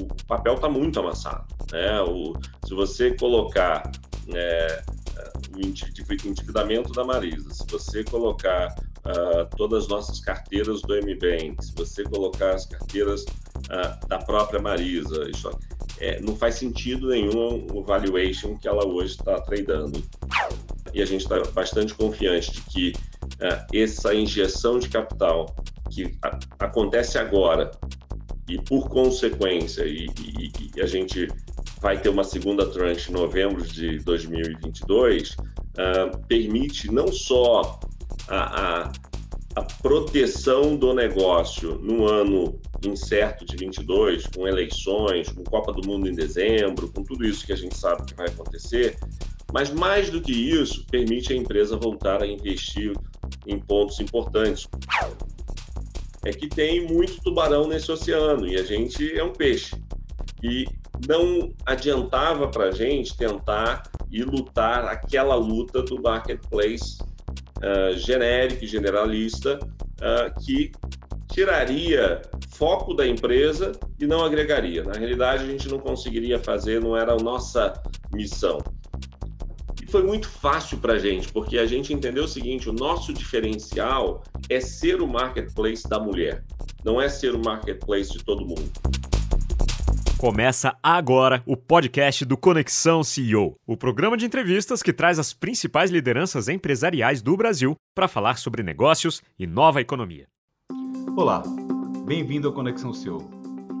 o, papel está muito amassado. Né? O, se você colocar é, o endividamento da Marisa, se você colocar uh, todas as nossas carteiras do MBank, se você colocar as carteiras uh, da própria Marisa, isso, é, não faz sentido nenhum o valuation que ela hoje está tradando. E a gente está bastante confiante de que uh, essa injeção de capital que a, acontece agora e por consequência e, e, e, a gente vai ter uma segunda tranche em novembro de 2022 uh, permite não só a, a, a, proteção do negócio no ano incerto de 22, com eleições, com Copa do Mundo em dezembro, com tudo isso que a gente sabe que vai acontecer, mas mais do que isso, permite a empresa voltar a investir em pontos importantes. É que tem muito tubarão nesse oceano e a gente é um peixe. E não adiantava para a gente tentar e lutar aquela luta do marketplace uh, genérico e generalista uh, que tiraria foco da empresa e não agregaria. Na realidade, a gente não conseguiria fazer, não era a nossa missão. Foi muito fácil para a gente, porque a gente entendeu o seguinte: o nosso diferencial é ser o marketplace da mulher, não é ser o marketplace de todo mundo. Começa agora o podcast do Conexão CEO, o programa de entrevistas que traz as principais lideranças empresariais do Brasil para falar sobre negócios e nova economia. Olá, bem-vindo ao Conexão CEO.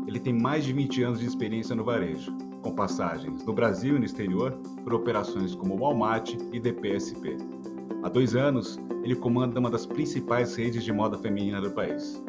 Ele tem mais de 20 anos de experiência no varejo, com passagens no Brasil e no exterior por operações como Walmart e DPSP. Há dois anos, ele comanda uma das principais redes de moda feminina do país.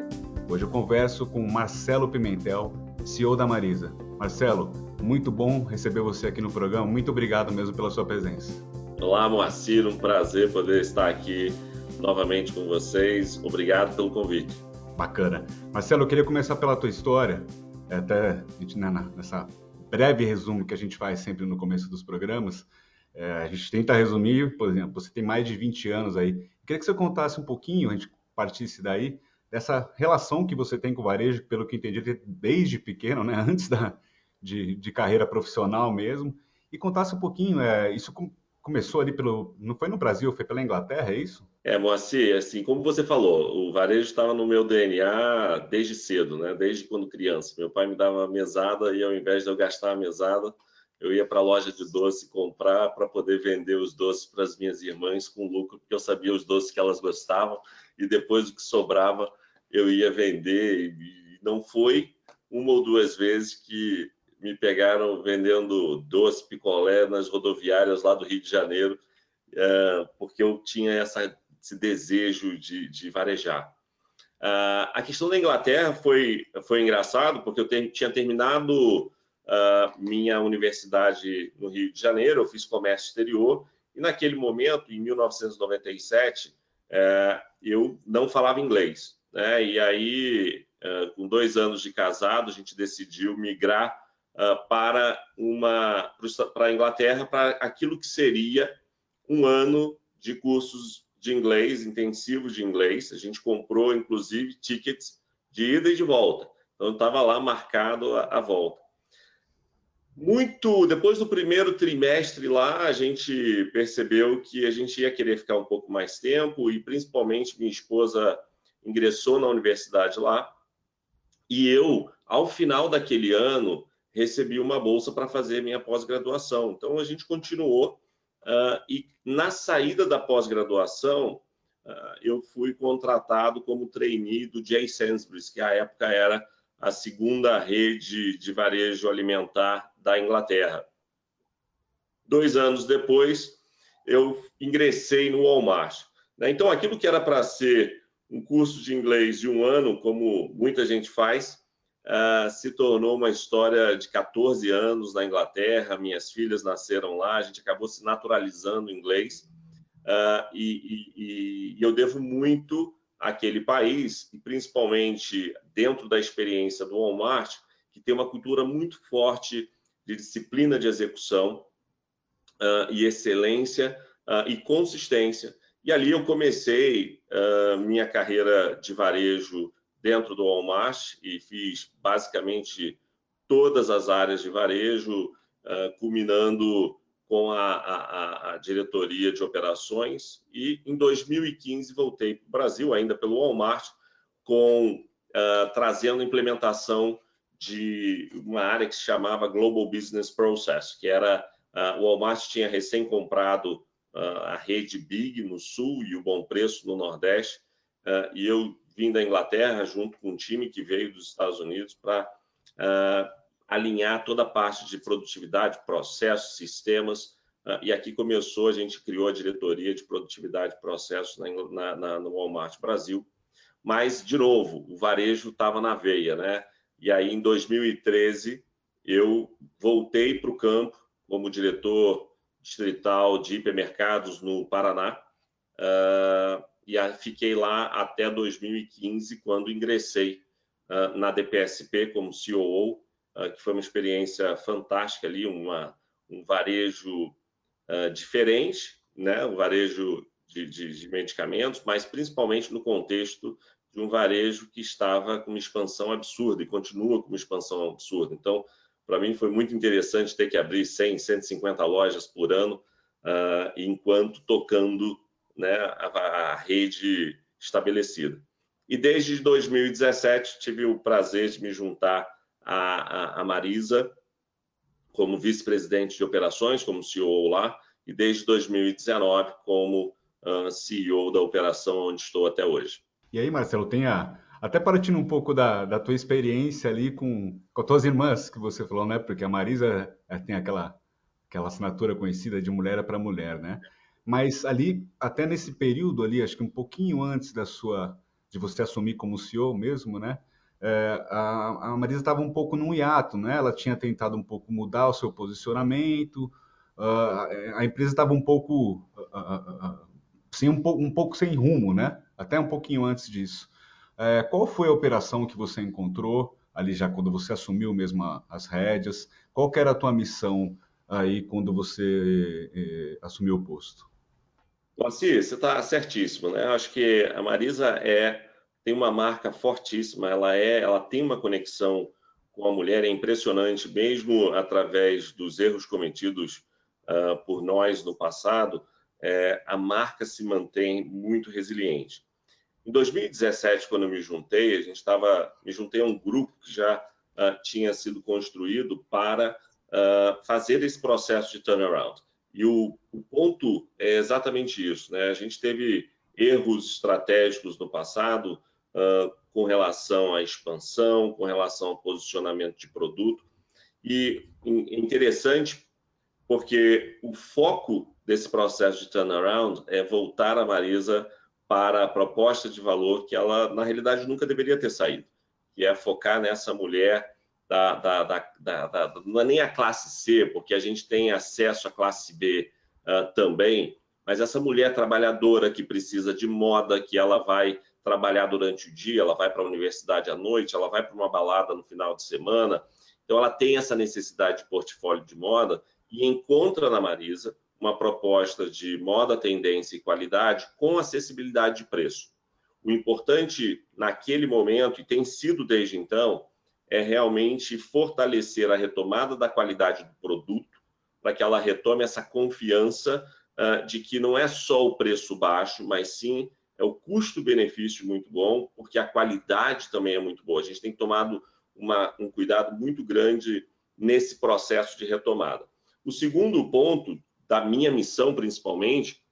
Hoje eu converso com Marcelo Pimentel, CEO da Marisa. Marcelo, muito bom receber você aqui no programa. Muito obrigado mesmo pela sua presença. Olá, Moacir, um prazer poder estar aqui novamente com vocês. Obrigado pelo convite. Bacana. Marcelo, eu queria começar pela tua história, é, até né, nessa breve resumo que a gente faz sempre no começo dos programas. É, a gente tenta resumir, por exemplo, você tem mais de 20 anos aí. Eu queria que você contasse um pouquinho, a gente partisse daí, dessa relação que você tem com o varejo, pelo que entendi, desde pequeno, né, antes da, de, de carreira profissional mesmo, e contasse um pouquinho, é, isso com, começou ali pelo, não foi no Brasil, foi pela Inglaterra, é isso? É, Moacir, assim, como você falou, o varejo estava no meu DNA desde cedo, né, desde quando criança. Meu pai me dava mesada e ao invés de eu gastar a mesada, eu ia para a loja de doce comprar para poder vender os doces para as minhas irmãs com lucro, porque eu sabia os doces que elas gostavam e depois o que sobrava eu ia vender. E não foi uma ou duas vezes que me pegaram vendendo doce, picolé nas rodoviárias lá do Rio de Janeiro, é, porque eu tinha essa, esse desejo de, de varejar. Uh, a questão da Inglaterra foi, foi engraçado, porque eu tinha terminado uh, minha universidade no Rio de Janeiro, eu fiz comércio exterior, e naquele momento, em 1997, uh, é, eu não falava inglês. Né? E aí, uh, com dois anos de casado, a gente decidiu migrar uh, para uma para a Inglaterra para aquilo que seria um ano de cursos de inglês intensivos de inglês. A gente comprou inclusive tickets de ida e de volta. Então estava lá marcado a, a volta. Muito depois do primeiro trimestre lá, a gente percebeu que a gente ia querer ficar um pouco mais tempo e principalmente minha esposa ingressou na universidade lá e eu, ao final daquele ano, recebi uma bolsa para fazer minha pós-graduação. Então, a gente continuou uh, e na saída da pós-graduação, uh, eu fui contratado como trainee do Jay Sainsbury's, que à época era a segunda rede de varejo alimentar da Inglaterra. Dois anos depois, eu ingressei no Walmart. Né? Então, aquilo que era para ser um curso de inglês de um ano, como muita gente faz, uh, se tornou uma história de 14 anos na Inglaterra. Minhas filhas nasceram lá, a gente acabou se naturalizando inglês. Uh, e, e, e eu devo muito àquele país, e principalmente dentro da experiência do Walmart, que tem uma cultura muito forte de disciplina de execução uh, e excelência e consistência. E ali eu comecei minha carreira de varejo dentro do Walmart e fiz basicamente todas as áreas de varejo, uh, culminando com a, a, a, diretoria de operações. E em 2015 voltei para o Brasil, ainda pelo Walmart, com uh, trazendo implementação de uma área que se chamava Global Business Process, que era uh, o Walmart tinha recém comprado uh, a rede Big no Sul e o Bom Preço no Nordeste, e eu vim da Inglaterra junto com um time que veio dos Estados Unidos para alinhar toda a parte de produtividade, processos, sistemas, e aqui começou, a gente criou a diretoria de produtividade e processos na, na, na, no Walmart Brasil, mas, de novo, o varejo estava na veia, né? E aí, em 2013, eu voltei para o campo como diretor distrital de hipermercados no Paraná, uh, e fiquei lá até 2015, quando ingressei uh, na DPSP como COO, uh, ah, que foi uma experiência fantástica ali, uma, um varejo diferente, né? um varejo de, de, de medicamentos, mas principalmente no contexto de um varejo que estava com uma expansão absurda e continua com uma expansão absurda. Então, para mim foi muito interessante ter que abrir 100, 150 lojas por ano, uh, enquanto tocando né, a, a, rede estabelecida. E desde 2017 tive o prazer de me juntar à, à Marisa como vice-presidente de operações, como CEO lá, e desde 2019 como uh, CEO da operação onde estou até hoje. E aí, Marcelo, tem a, até partindo um pouco da, da tua experiência ali com, com as tuas irmãs, que você falou, né? Porque a Marisa é, tem aquela, aquela assinatura conhecida de mulher para mulher, né? Mas ali, até nesse período ali, acho que um pouquinho antes da sua, de você assumir como CEO mesmo, né? É, a, a, Marisa estava um pouco num hiato, né? Ela tinha tentado um pouco mudar o seu posicionamento, uh, a empresa estava um pouco, uh, uh, sem, um, um pouco sem rumo, né? Até um pouquinho antes disso. É, qual foi a operação que você encontrou ali já quando você assumiu mesmo as rédeas? Qual era a tua missão aí quando você eh, assumiu o posto? Moacir, você está certíssimo, né? Acho que a Marisa é tem uma marca fortíssima. Ela é, ela tem uma conexão com a mulher é impressionante, mesmo através dos erros cometidos uh, por nós no passado. É, a marca se mantém muito resiliente. Em 2017, quando eu me juntei, a gente estava, me juntei a um grupo que já uh, tinha sido construído para uh, fazer esse processo de turnaround. E o, o, ponto é exatamente isso, né? A gente teve erros estratégicos no passado uh, com relação à expansão, com relação ao posicionamento de produto. E é interessante porque o foco desse processo de turnaround é voltar a Marisa para a proposta de valor que ela, na realidade, nunca deveria ter saído, que é focar nessa mulher da, da, da, da não é nem a classe C, porque a gente tem acesso à classe B uh, também, mas essa mulher trabalhadora que precisa de moda, que ela vai trabalhar durante o dia, ela vai para a universidade à noite, ela vai para uma balada no final de semana, então ela tem essa necessidade de portfólio de moda e encontra na Marisa uma proposta de moda, tendência e qualidade com acessibilidade de preço. O importante naquele momento, e tem sido desde então, é realmente fortalecer a retomada da qualidade do produto, para que ela retome essa confiança uh, de que não é só o preço baixo, mas sim é o custo-benefício muito bom, porque a qualidade também é muito boa. A gente tem tomado uma, um cuidado muito grande nesse processo de retomada. O segundo ponto da minha missão, principalmente,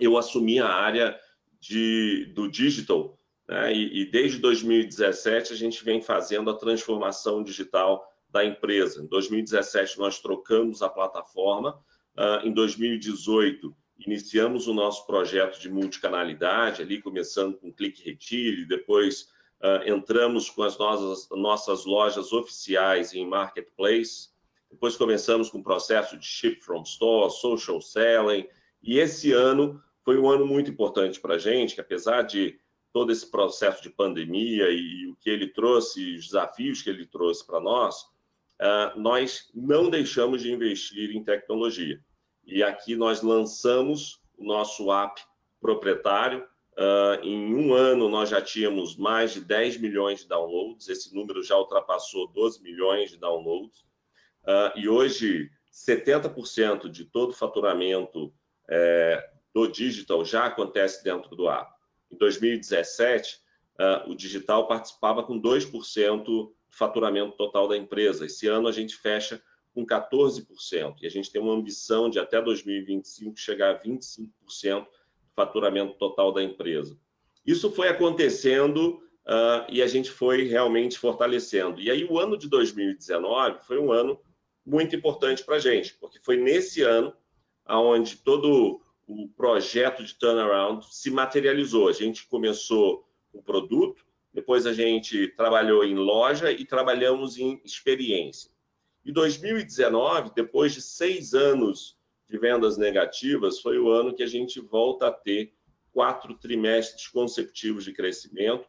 eu assumi a área de, do digital, né? e, e desde 2017 a gente vem fazendo a transformação digital da empresa. Em 2017 nós trocamos a plataforma, uh, em 2018 iniciamos o nosso projeto de multicanalidade, ali começando com clique retire, depois uh, entramos com as nossas, nossas lojas oficiais em marketplace, depois começamos com o processo de ship from store, social selling, e esse ano foi um ano muito importante para a gente, que apesar de todo esse processo de pandemia e, o que ele trouxe, os desafios que ele trouxe para nós, uh, nós não deixamos de investir em tecnologia. E aqui nós lançamos o nosso app proprietário, Uh, em um ano, nós já tínhamos mais de 10 milhões de downloads, esse número já ultrapassou 12 milhões de downloads. Uh, e hoje, 70% de todo o faturamento é, do digital já acontece dentro do app. Em 2017, uh, o digital participava com 2% do faturamento total da empresa. Esse ano, a gente fecha com 14%. E a gente tem uma ambição de, até 2025, chegar a 25% faturamento total da empresa. Isso foi acontecendo uh, e a gente foi realmente fortalecendo. E aí, o ano de 2019 foi um ano muito importante para a gente, porque foi nesse ano onde todo o projeto de turnaround se materializou. A gente começou o produto, depois a gente trabalhou em loja e trabalhamos em experiência. E 2019, depois de seis anos de vendas negativas, foi o ano que a gente volta a ter quatro trimestres consecutivos de crescimento.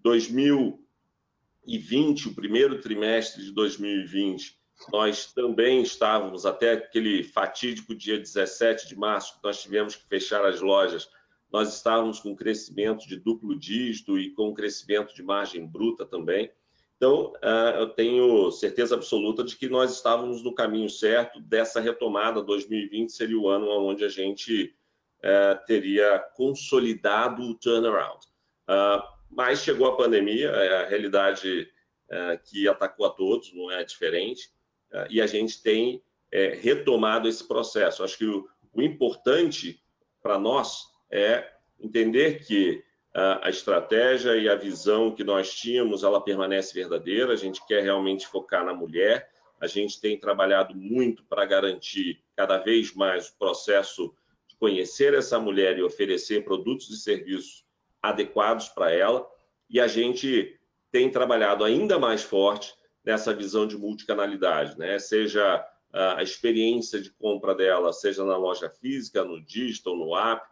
2020, o primeiro trimestre de 2020, nós também estávamos, até aquele fatídico dia 17 de março, que nós tivemos que fechar as lojas, nós estávamos com crescimento de duplo dígito e com crescimento de margem bruta também. Então, uh, eu tenho certeza absoluta de que nós estávamos no caminho certo dessa retomada. 2020 seria o ano onde a gente uh, teria consolidado o turnaround. Uh, mas chegou a pandemia, é a realidade que atacou a todos, não é diferente, e a gente tem retomado esse processo. Acho que o, o importante para nós é entender que a estratégia e a visão que nós tínhamos, ela permanece verdadeira. A gente quer realmente focar na mulher. A gente tem trabalhado muito para garantir cada vez mais o processo de conhecer essa mulher e oferecer produtos e serviços adequados para ela. E a gente tem trabalhado ainda mais forte nessa visão de multicanalidade, né? Seja a experiência de compra dela, seja na loja física, no digital, no app,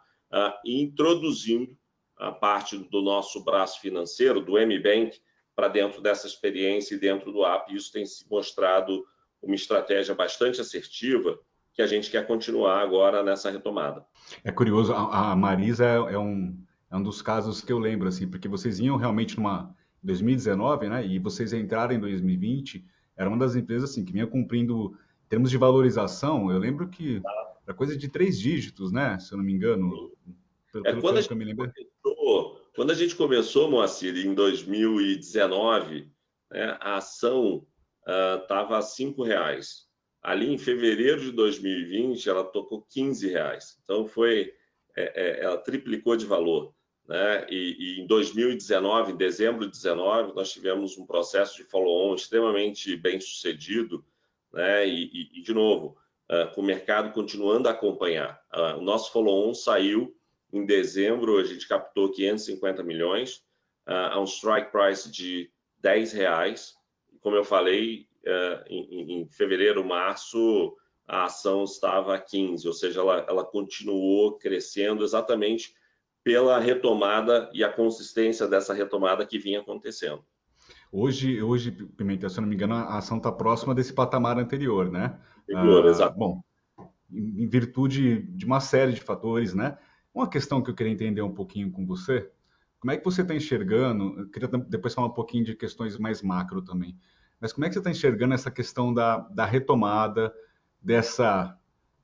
introduzindo a parte do nosso braço financeiro, do M-Bank, para dentro dessa experiência e dentro do app. Isso tem se mostrado uma estratégia bastante assertiva que a gente quer continuar agora nessa retomada. É curioso, a Marisa é, é um, é um dos casos que eu lembro, assim, porque vocês iam realmente numa 2019, né, e vocês entraram em 2020, era uma das empresas assim que vinha cumprindo em termos de valorização. Eu lembro que era coisa de três dígitos, né, se eu não me engano. Pelo, é quando a gente, me lembro quando a gente começou, Moacir, em 2019, né, a ação estava uh, a cinco reais. Ali em fevereiro de 2020, ela tocou 15 reais. Então foi, é, é, ela triplicou de valor. Né? E, e, em 2019, em dezembro de 2019, nós tivemos um processo de follow-on extremamente bem sucedido, né? E, e de novo, uh, com o mercado continuando a acompanhar. Uh, o nosso follow-on saiu em dezembro, a gente captou 550 milhões uh, a um strike price de 10 reais. Como eu falei, em, em, fevereiro, março, a ação estava a 15, ou seja, ela, ela continuou crescendo exatamente pela retomada e a consistência dessa retomada que vinha acontecendo. Hoje, hoje Pimentel, se eu não me engano, a ação está próxima desse patamar anterior, né? Anterior, ah, exato. Bom, em virtude de uma série de fatores, né? Uma questão que eu queria entender um pouquinho com você, como é que você está enxergando, eu queria depois falar um pouquinho de questões mais macro também, mas como é que você está enxergando essa questão da, da retomada, dessa,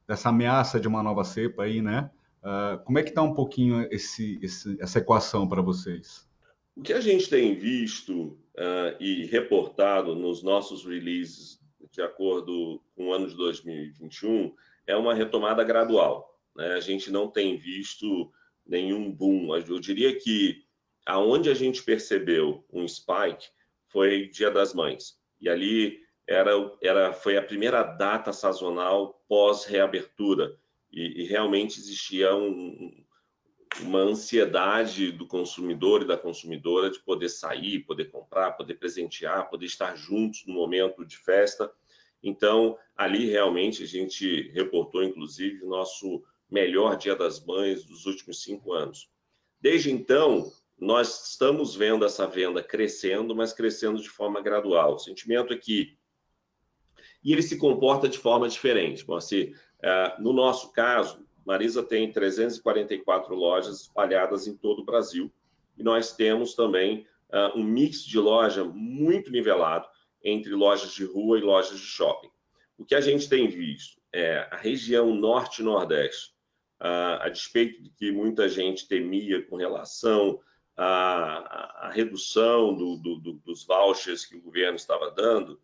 dessa ameaça de uma nova cepa aí, né? Uh, como é que está um pouquinho esse, esse, essa equação para vocês? O que a gente tem visto uh, e reportado nos nossos releases de acordo com o ano de 2021 é uma retomada gradual. Né? A gente não tem visto nenhum boom. Eu diria que aonde a gente percebeu um spike foi Dia das Mães. E ali era, era, foi a primeira data sazonal pós-reabertura. E, e, realmente existia um, uma ansiedade do consumidor e da consumidora de poder sair, poder comprar, poder presentear, poder estar juntos no momento de festa. Então, ali realmente a gente reportou, inclusive, nosso melhor Dia das Mães dos últimos cinco anos. Desde então, nós estamos vendo essa venda crescendo, mas crescendo de forma gradual. O sentimento é que. E ele se comporta de forma diferente. Bom, assim, no nosso caso, Marisa tem 344 lojas espalhadas em todo o Brasil e nós temos também uh, um mix de loja muito nivelado entre lojas de rua e lojas de shopping. O que a gente tem visto é a região norte e nordeste, uh, a despeito de que muita gente temia com relação à, à redução do, do, do, dos vouchers que o governo estava dando,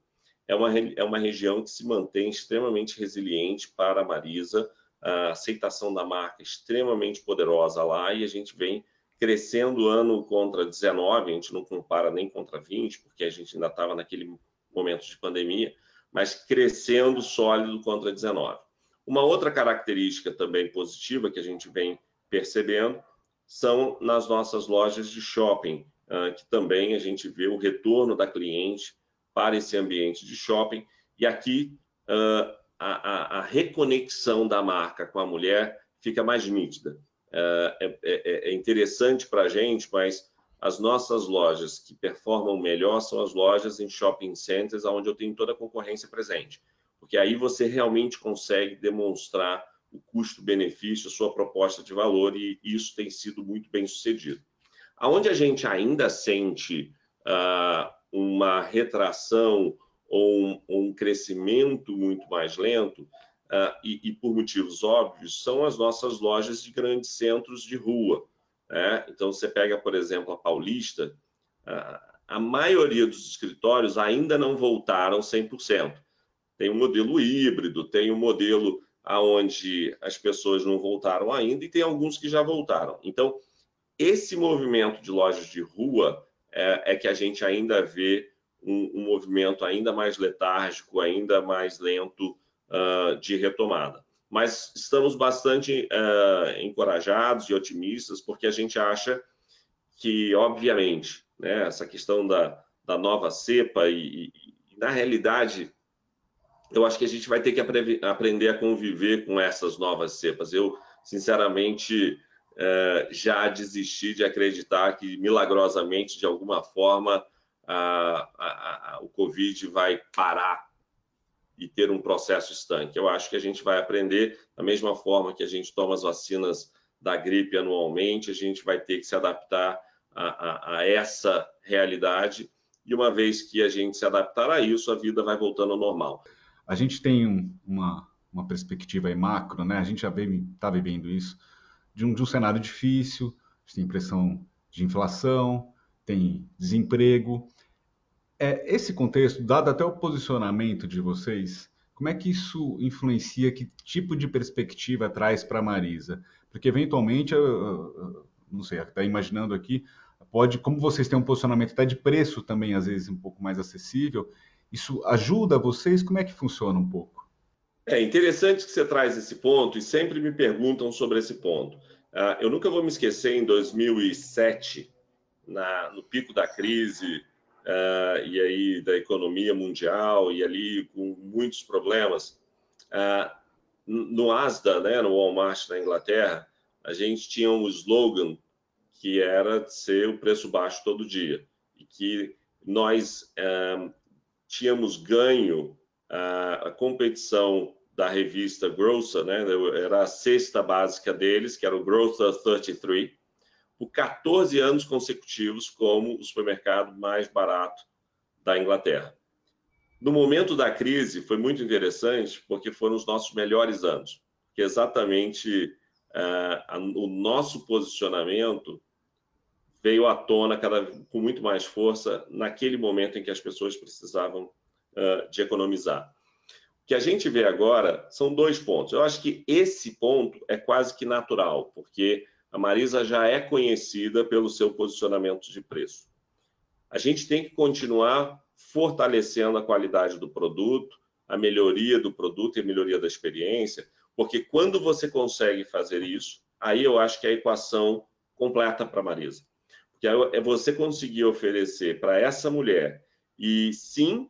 é uma, é uma região que se mantém extremamente resiliente para a Marisa, a aceitação da marca extremamente poderosa lá e a gente vem crescendo ano contra 19, a gente não compara nem contra 20, porque a gente ainda estava naquele momento de pandemia, mas crescendo sólido contra 19. Uma outra característica também positiva que a gente vem percebendo são nas nossas lojas de shopping, ah, que também a gente vê o retorno da cliente para esse ambiente de shopping. E aqui ah, a, a, a reconexão da marca com a mulher fica mais nítida. É, é, é, é interessante para a gente, mas as nossas lojas que performam melhor são as lojas em shopping centers, onde eu tenho toda a concorrência presente. Porque aí você realmente consegue demonstrar o custo-benefício, a sua proposta de valor, e isso tem sido muito bem sucedido. Aonde a gente ainda sente uh, uma retração ou um, um crescimento muito mais lento, uh, e, e, por motivos óbvios, são as nossas lojas de grandes centros de rua. Né? Então, você pega, por exemplo, a Paulista, uh, a maioria dos escritórios ainda não voltaram 100%. Tem um modelo híbrido, tem um modelo aonde as pessoas não voltaram ainda e tem alguns que já voltaram. Então, esse movimento de lojas de rua é, é que a gente ainda vê um, um movimento ainda mais letárgico, ainda mais lento uh, de retomada. Mas estamos bastante uh, encorajados e otimistas, porque a gente acha que, obviamente, né, essa questão da, da nova cepa e, e, na realidade, eu acho que a gente vai ter que apre aprender a conviver com essas novas cepas. Eu, sinceramente, já desisti de acreditar que, milagrosamente, de alguma forma, a, a, a, o Covid vai parar e ter um processo estanque. Eu acho que a gente vai aprender da mesma forma que a gente toma as vacinas da gripe anualmente, a gente vai ter que se adaptar a, a, a essa realidade e uma vez que a gente se adaptar a isso, a vida vai voltando ao normal. A gente tem uma, uma perspectiva aí macro, né? A gente já está vivendo isso de um, de um cenário difícil, a gente tem impressão de inflação, tem desemprego, é, esse contexto, dado até o posicionamento de vocês, como é que isso influencia, que tipo de perspectiva traz para a Marisa? Porque, eventualmente, eu, eu, não sei, está imaginando aqui, pode, como vocês têm um posicionamento até de preço também, às vezes, um pouco mais acessível, isso ajuda vocês? Como é que funciona um pouco? É interessante que você traz esse ponto e sempre me perguntam sobre esse ponto. Uh, eu nunca vou me esquecer, em 2007, na, no pico da crise, uh, e aí da economia mundial e ali com muitos problemas. Uh, no Asda, né, no Walmart na Inglaterra, a gente tinha um slogan que era ser o preço baixo todo dia e que nós tínhamos ganho a competição da revista Grocer, né, era a cesta básica deles, que era o Grocer 33, por 14 anos consecutivos como o supermercado mais barato da Inglaterra. No momento da crise, foi muito interessante, porque foram os nossos melhores anos, que exatamente uh, o nosso posicionamento veio à tona cada, com muito mais força naquele momento em que as pessoas precisavam uh, de economizar. Que a gente vê agora são dois pontos. Eu acho que esse ponto é quase que natural, porque a Marisa já é conhecida pelo seu posicionamento de preço. A gente tem que continuar fortalecendo a qualidade do produto, a melhoria do produto e a melhoria da experiência, porque quando você consegue fazer isso, aí eu acho que a equação completa para a Marisa. Porque é você conseguir oferecer para essa mulher, e sim,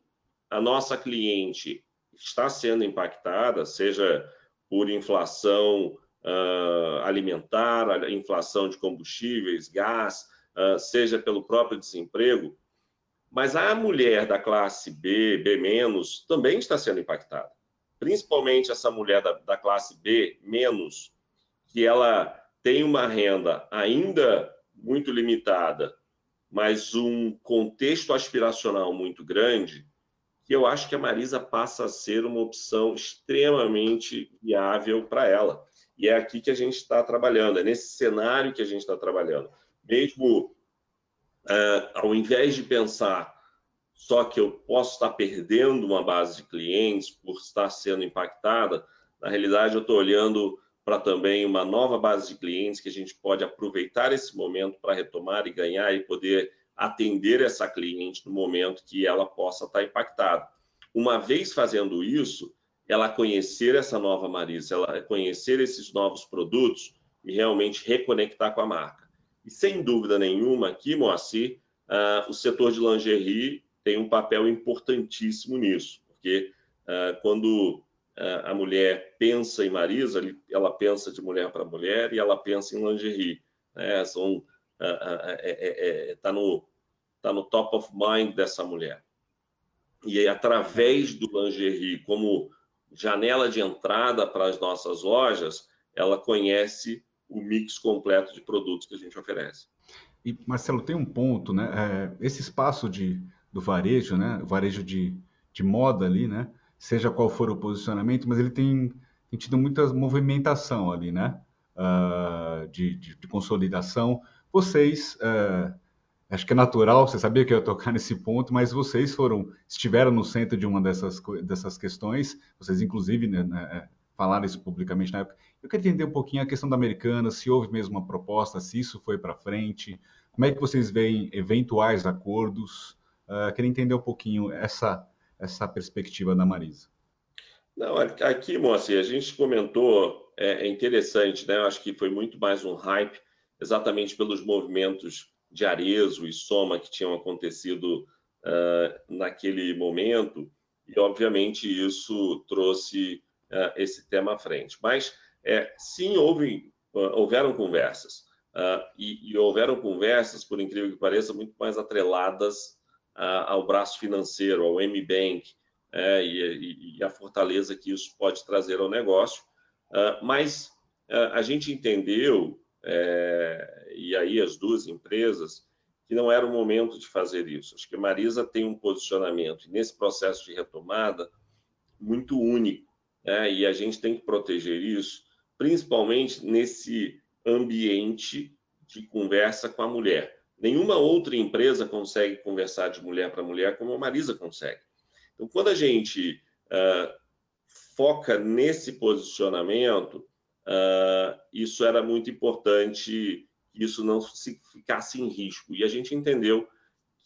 a nossa cliente está sendo impactada, seja por inflação uh, alimentar, inflação de combustíveis, gás, uh, seja pelo próprio desemprego, mas a mulher da classe B, B-, também está sendo impactada. Principalmente essa mulher da, da classe B-, que ela tem uma renda ainda muito limitada, mas um contexto aspiracional muito grande, que eu acho que a Marisa passa a ser uma opção extremamente viável para ela. E é aqui que a gente está trabalhando, é nesse cenário que a gente está trabalhando. Mesmo uh, ao invés de pensar só que eu posso estar perdendo uma base de clientes por estar sendo impactada, na realidade eu estou olhando para também uma nova base de clientes que a gente pode aproveitar esse momento para retomar e ganhar e poder atender essa cliente no momento que ela possa estar impactada. Uma vez fazendo isso, ela conhecer essa nova Marisa, ela conhecer esses novos produtos e realmente reconectar com a marca. E sem dúvida nenhuma, aqui, Moacir, uh, o setor de lingerie tem um papel importantíssimo nisso, porque uh, quando a mulher pensa em Marisa, ela pensa de mulher para mulher e ela pensa em lingerie. Né? São, é, é, é, tá no tá no top of mind dessa mulher. E aí, através do lingerie como janela de entrada para as nossas lojas, ela conhece o mix completo de produtos que a gente oferece. E Marcelo tem um ponto, né? É, esse espaço de do varejo, né? O varejo de, de moda ali, né? seja qual for o posicionamento, mas ele tem, tem tido muita movimentação ali, né? Uh, de, de, de, consolidação. Vocês, uh, acho que é natural, você sabia que eu ia tocar nesse ponto, mas vocês foram, estiveram no centro de uma dessas, dessas questões, vocês inclusive né, né, falaram isso publicamente na época. Eu queria entender um pouquinho a questão da americana, se houve mesmo uma proposta, se isso foi para frente, como é que vocês veem eventuais acordos, uh, queria entender um pouquinho essa essa perspectiva da Marisa? Não, aqui, Moacir, a gente comentou, é, é interessante, né? Eu acho que foi muito mais um hype, exatamente pelos movimentos de Arezo e Soma que tinham acontecido uh, naquele momento, e obviamente isso trouxe uh, esse tema à frente. Mas é, sim, houve, uh, houveram conversas, e, e, houveram conversas, por incrível que pareça, muito mais atreladas ao braço financeiro, ao M-Bank, é, e, e, a fortaleza que isso pode trazer ao negócio. Mas a gente entendeu, é, e aí as duas empresas, que não era o momento de fazer isso. Acho que a Marisa tem um posicionamento nesse processo de retomada muito único, né? e a gente tem que proteger isso, principalmente nesse ambiente de conversa com a mulher. Nenhuma outra empresa consegue conversar de mulher para mulher como a Marisa consegue. Então, quando a gente uh, foca nesse posicionamento, uh, isso era muito importante isso não se ficasse em risco. E a gente entendeu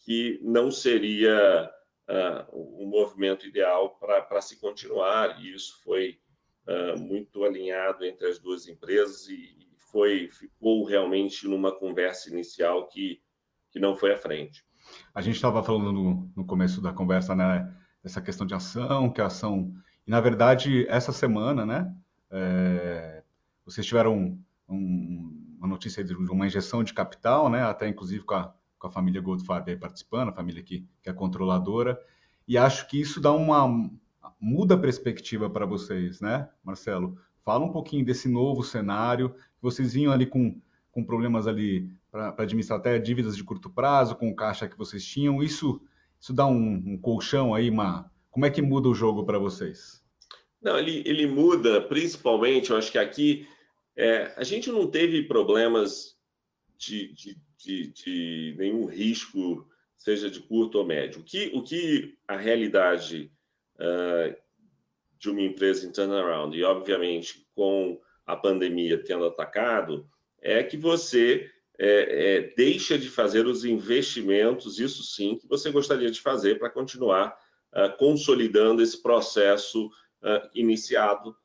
que não seria uh, um movimento ideal para se continuar, e isso foi uh, muito alinhado entre as duas empresas e, foi ficou realmente numa conversa inicial que, que não foi à frente. A gente estava falando no, no, começo da conversa, né, dessa questão de ação, que a ação e na verdade essa semana, né, é, vocês tiveram um, um, uma notícia de uma injeção de capital, né, até inclusive com a, com a família Goldfarb participando, a família que, que é controladora, e acho que isso dá uma muda a perspectiva para vocês, né, Marcelo? Fala um pouquinho desse novo cenário vocês vinham ali com, com problemas ali para administrar até dívidas de curto prazo, com o caixa que vocês tinham. Isso, isso dá um, um colchão aí, uma... como é que muda o jogo para vocês? Não, ele, ele muda principalmente, eu acho que aqui é, a gente não teve problemas de, de, de, de, nenhum risco, seja de curto ou médio. O que, o que a realidade uh, de uma empresa em turnaround, e obviamente com a pandemia tendo atacado, é que você é, é, deixa de fazer os investimentos, isso sim, que você gostaria de fazer para continuar uh, consolidando esse processo uh, iniciado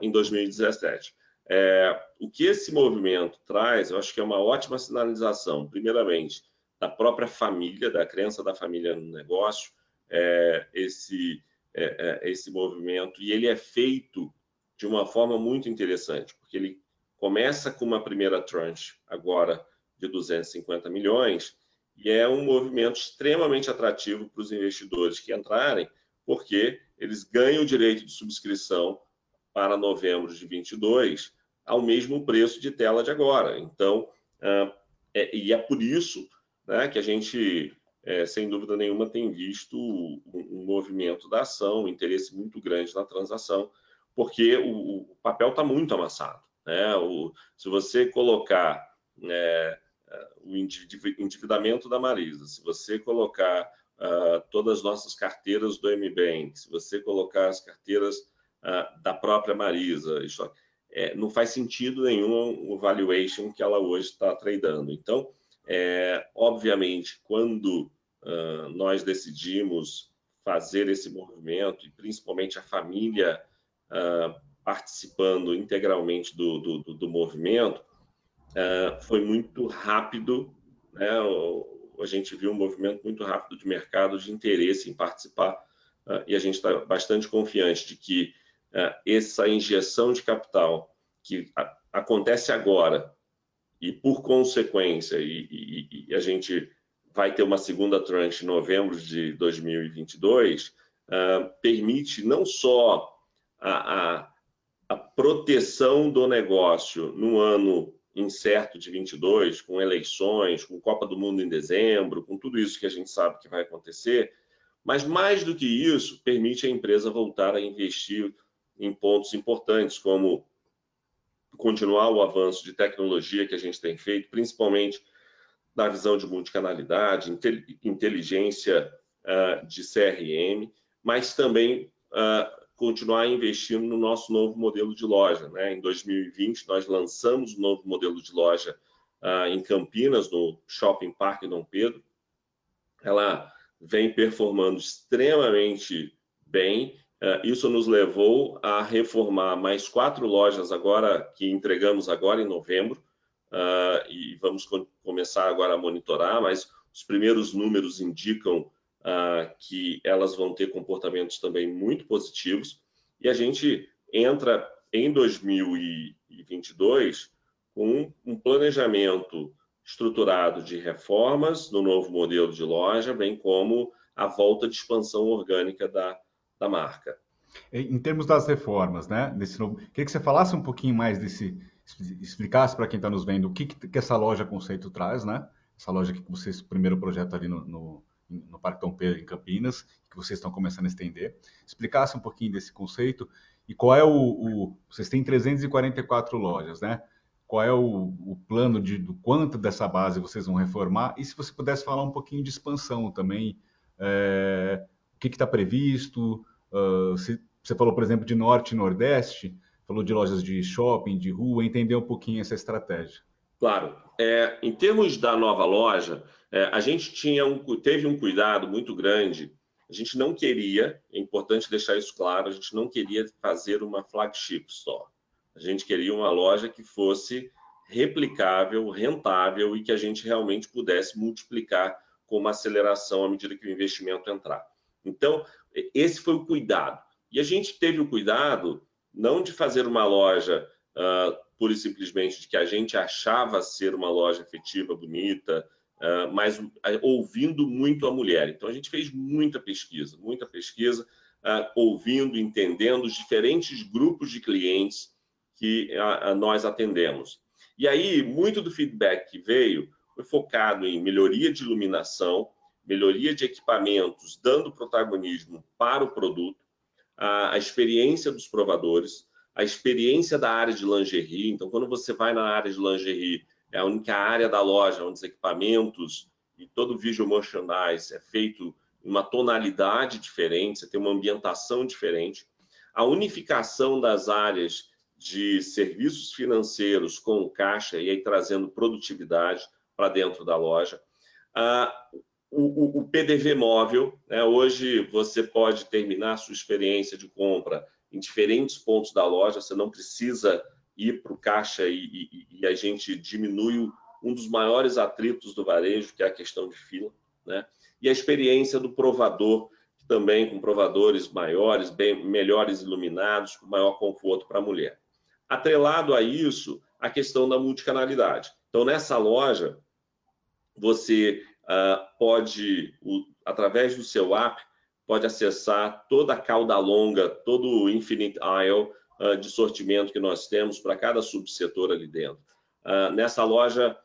em 2017. É, o que esse movimento traz, eu acho que é uma ótima sinalização, primeiramente, da própria família, da crença da família no negócio, é, esse, é, é esse movimento, e ele é feito de uma forma muito interessante, porque ele começa com uma primeira tranche agora de 250 milhões e é um movimento extremamente atrativo para os investidores que entrarem, porque eles ganham o direito de subscrição para novembro de 22 ao mesmo preço de tela de agora. Então, uh, é, e é por isso né, que a gente, é, sem dúvida nenhuma, tem visto um, um, movimento da ação, um interesse muito grande na transação, porque o, o papel está muito amassado. Né? O, se você colocar é, o endividamento da Marisa, se você colocar uh, todas as nossas carteiras do MBank, se você colocar as carteiras uh, da própria Marisa, isso, é, não faz sentido nenhum o valuation que ela hoje está tradando. Então, é, obviamente, quando uh, nós decidimos fazer esse movimento, e principalmente a família participando integralmente do, do, do movimento, foi muito rápido, né? a gente viu um movimento muito rápido de mercado de interesse em participar uh, e a gente está bastante confiante de que uh, essa injeção de capital que acontece agora e por consequência e, e, e, a gente vai ter uma segunda tranche em novembro de 2022 uh, ah, permite não só a, a, a proteção do negócio no ano incerto de 22, com eleições, com Copa do Mundo em dezembro, com tudo isso que a gente sabe que vai acontecer, mas mais do que isso, permite a empresa voltar a investir em pontos importantes, como continuar o avanço de tecnologia que a gente tem feito, principalmente na visão de multicanalidade, inteligência uh, de CRM, mas também uh, continuar investindo no nosso novo modelo de loja. Né? Em 2020, nós lançamos um novo modelo de loja uh, em Campinas, no Shopping Parque Dom Pedro. Ela vem performando extremamente bem. Uh, isso nos levou a reformar mais quatro lojas agora, que entregamos agora em novembro, uh, e vamos começar agora a monitorar, mas os primeiros números indicam uh, que elas vão ter comportamentos também muito positivos. E a gente entra em 2022 com um planejamento estruturado de reformas no novo modelo de loja, bem como a volta de expansão orgânica da, da marca. Em termos das reformas, né? Desse novo... Queria que você falasse um pouquinho mais desse, explicasse para quem está nos vendo o que, que essa loja conceito traz, né? Essa loja que vocês, primeiro projeto ali no, no, no Parque Dom Pedro, em Campinas, que vocês estão começando a estender. Explicasse um pouquinho desse conceito e qual é o. o vocês têm 344 lojas, né? Qual é o, o, plano de do quanto dessa base vocês vão reformar? E se você pudesse falar um pouquinho de expansão também, é, que está previsto? Uh, se, você falou, por exemplo, de norte e nordeste, falou de lojas de shopping, de rua, entender um pouquinho essa estratégia. Claro. É, em termos da nova loja, é, a gente tinha um, teve um cuidado muito grande. A gente não queria, é importante deixar isso claro, a gente não queria fazer uma flagship store. A gente queria uma loja que fosse replicável, rentável e que a gente realmente pudesse multiplicar com uma aceleração à medida que o investimento entrar. Então, esse foi o cuidado. E a gente teve o cuidado não de fazer uma loja uh, pura e simplesmente de que a gente achava ser uma loja efetiva, bonita, uh, mas uh, ouvindo muito a mulher. Então, a gente fez muita pesquisa, muita pesquisa, uh, ouvindo, entendendo os diferentes grupos de clientes que nós atendemos. E aí, muito do feedback que veio foi focado em melhoria de iluminação, melhoria de equipamentos, dando protagonismo para o produto, a, a experiência dos provadores, a experiência da área de lingerie. Então, quando você vai na área de lingerie, é a única área da loja onde os equipamentos e todo o visual merchandise é feito em uma tonalidade diferente, você tem uma ambientação diferente. A unificação das áreas de serviços financeiros com caixa e aí trazendo produtividade para dentro da loja. O, o, o, PDV móvel, né? hoje você pode terminar sua experiência de compra em diferentes pontos da loja, você não precisa ir para o caixa e, e, e, a gente diminui um dos maiores atritos do varejo, que é a questão de fila, né? E a experiência do provador, também com provadores maiores, bem melhores iluminados, com maior conforto para a mulher. Atrelado a isso, a questão da multicanalidade. Então, nessa loja, você pode, o, através do seu app, pode acessar toda a cauda longa, todo o Infinite Aisle, uh, de sortimento que nós temos para cada subsetor ali dentro. Uh, nessa loja,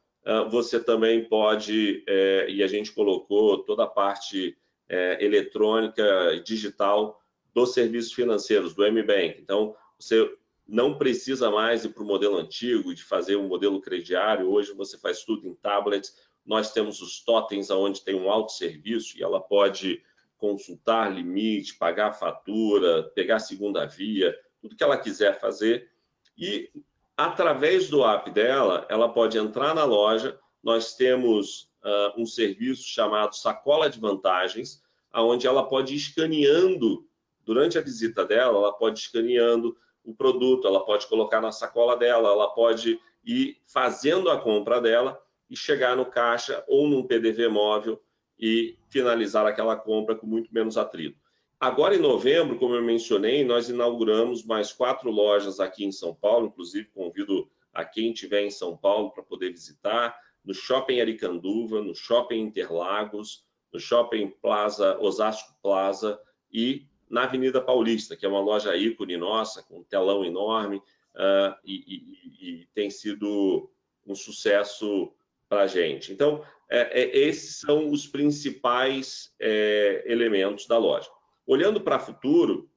você também pode, eh, e a gente colocou toda a parte eh, eletrônica e digital dos serviços financeiros, do MBank. Então, você não precisa mais ir para o modelo antigo, de fazer um modelo crediário. Hoje você faz tudo em tablets. Nós temos os totens, onde tem um autosserviço e ela pode consultar limite, pagar fatura, pegar segunda via, tudo que ela quiser fazer. E através do app dela, ela pode entrar na loja. Nós temos uh, um serviço chamado Sacola de Vantagens, onde ela pode ir escaneando, durante a visita dela, ela pode ir escaneando o produto, ela pode colocar na sacola dela, ela pode ir fazendo a compra dela e chegar no caixa ou num PDV móvel e finalizar aquela compra com muito menos atrito. Agora, em novembro, como eu mencionei, nós inauguramos mais quatro lojas aqui em São Paulo, inclusive convido a quem estiver em São Paulo para poder visitar, no Shopping Aricanduva, no Shopping Interlagos, no Shopping Plaza, Osasco Plaza e na Avenida Paulista, que é uma loja ícone nossa, com um telão enorme uh, e, e, e, tem sido um sucesso para a gente. Então, é, é, esses são os principais é, elementos da loja. Olhando para o futuro,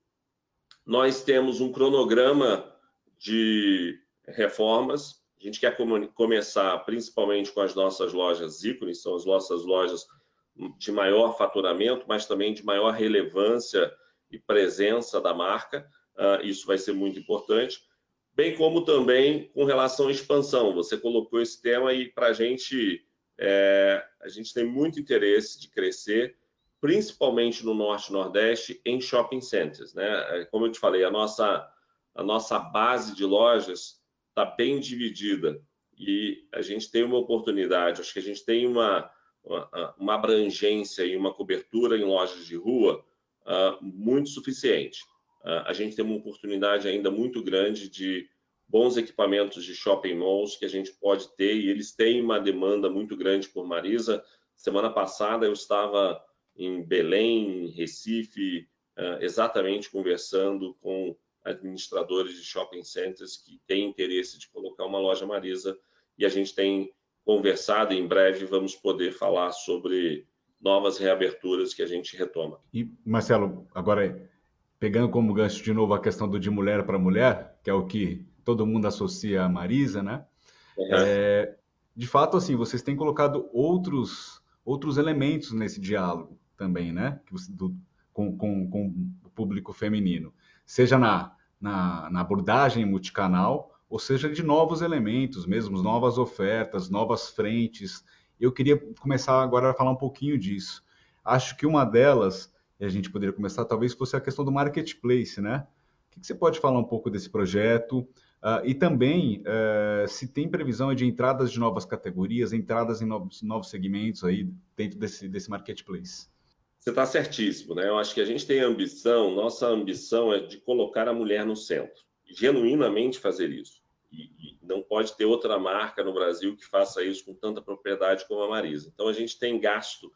nós temos um cronograma de reformas. A gente quer começar principalmente com as nossas lojas ícones, são as nossas lojas de maior faturamento, mas também de maior relevância e presença da marca. Uh, isso vai ser muito importante. Bem como também com relação à expansão. Você colocou esse tema e para a gente, é, a gente tem muito interesse de crescer, principalmente no Norte e Nordeste, em shopping centers. Né? É, como eu te falei, a nossa, a nossa base de lojas está bem dividida e a gente tem uma oportunidade, acho que a gente tem uma, uma, uma abrangência e uma cobertura em lojas de rua uh, muito suficiente. Uh, a gente tem uma oportunidade ainda muito grande de bons equipamentos de shopping malls que a gente pode ter e eles têm uma demanda muito grande por Marisa. Semana passada eu estava em Belém, em Recife, uh, exatamente conversando com administradores de shopping centers que têm interesse de colocar uma loja Marisa e a gente tem conversado em breve vamos poder falar sobre novas reaberturas que a gente retoma. E, Marcelo, agora pegando como gancho de novo a questão do de mulher para mulher, que é o que todo mundo associa a Marisa, né? Uhum. É, de fato, assim, vocês têm colocado outros, outros elementos nesse diálogo também, né? Do, com, com, com o público feminino. Seja na, na, na abordagem multicanal, ou seja de novos elementos, mesmo novas ofertas, novas frentes, eu queria começar agora a falar um pouquinho disso. Acho que uma delas, e a gente poderia começar, talvez fosse a questão do marketplace, né? O que você pode falar um pouco desse projeto? Uh, e também uh, se tem previsão de entradas de novas categorias, entradas em novos, novos segmentos aí dentro desse, desse marketplace. Você está certíssimo, né? Eu acho que a gente tem ambição, nossa ambição é de colocar a mulher no centro, genuinamente fazer isso e, e, não pode ter outra marca no Brasil que faça isso com tanta propriedade como a Marisa. Então a gente tem gasto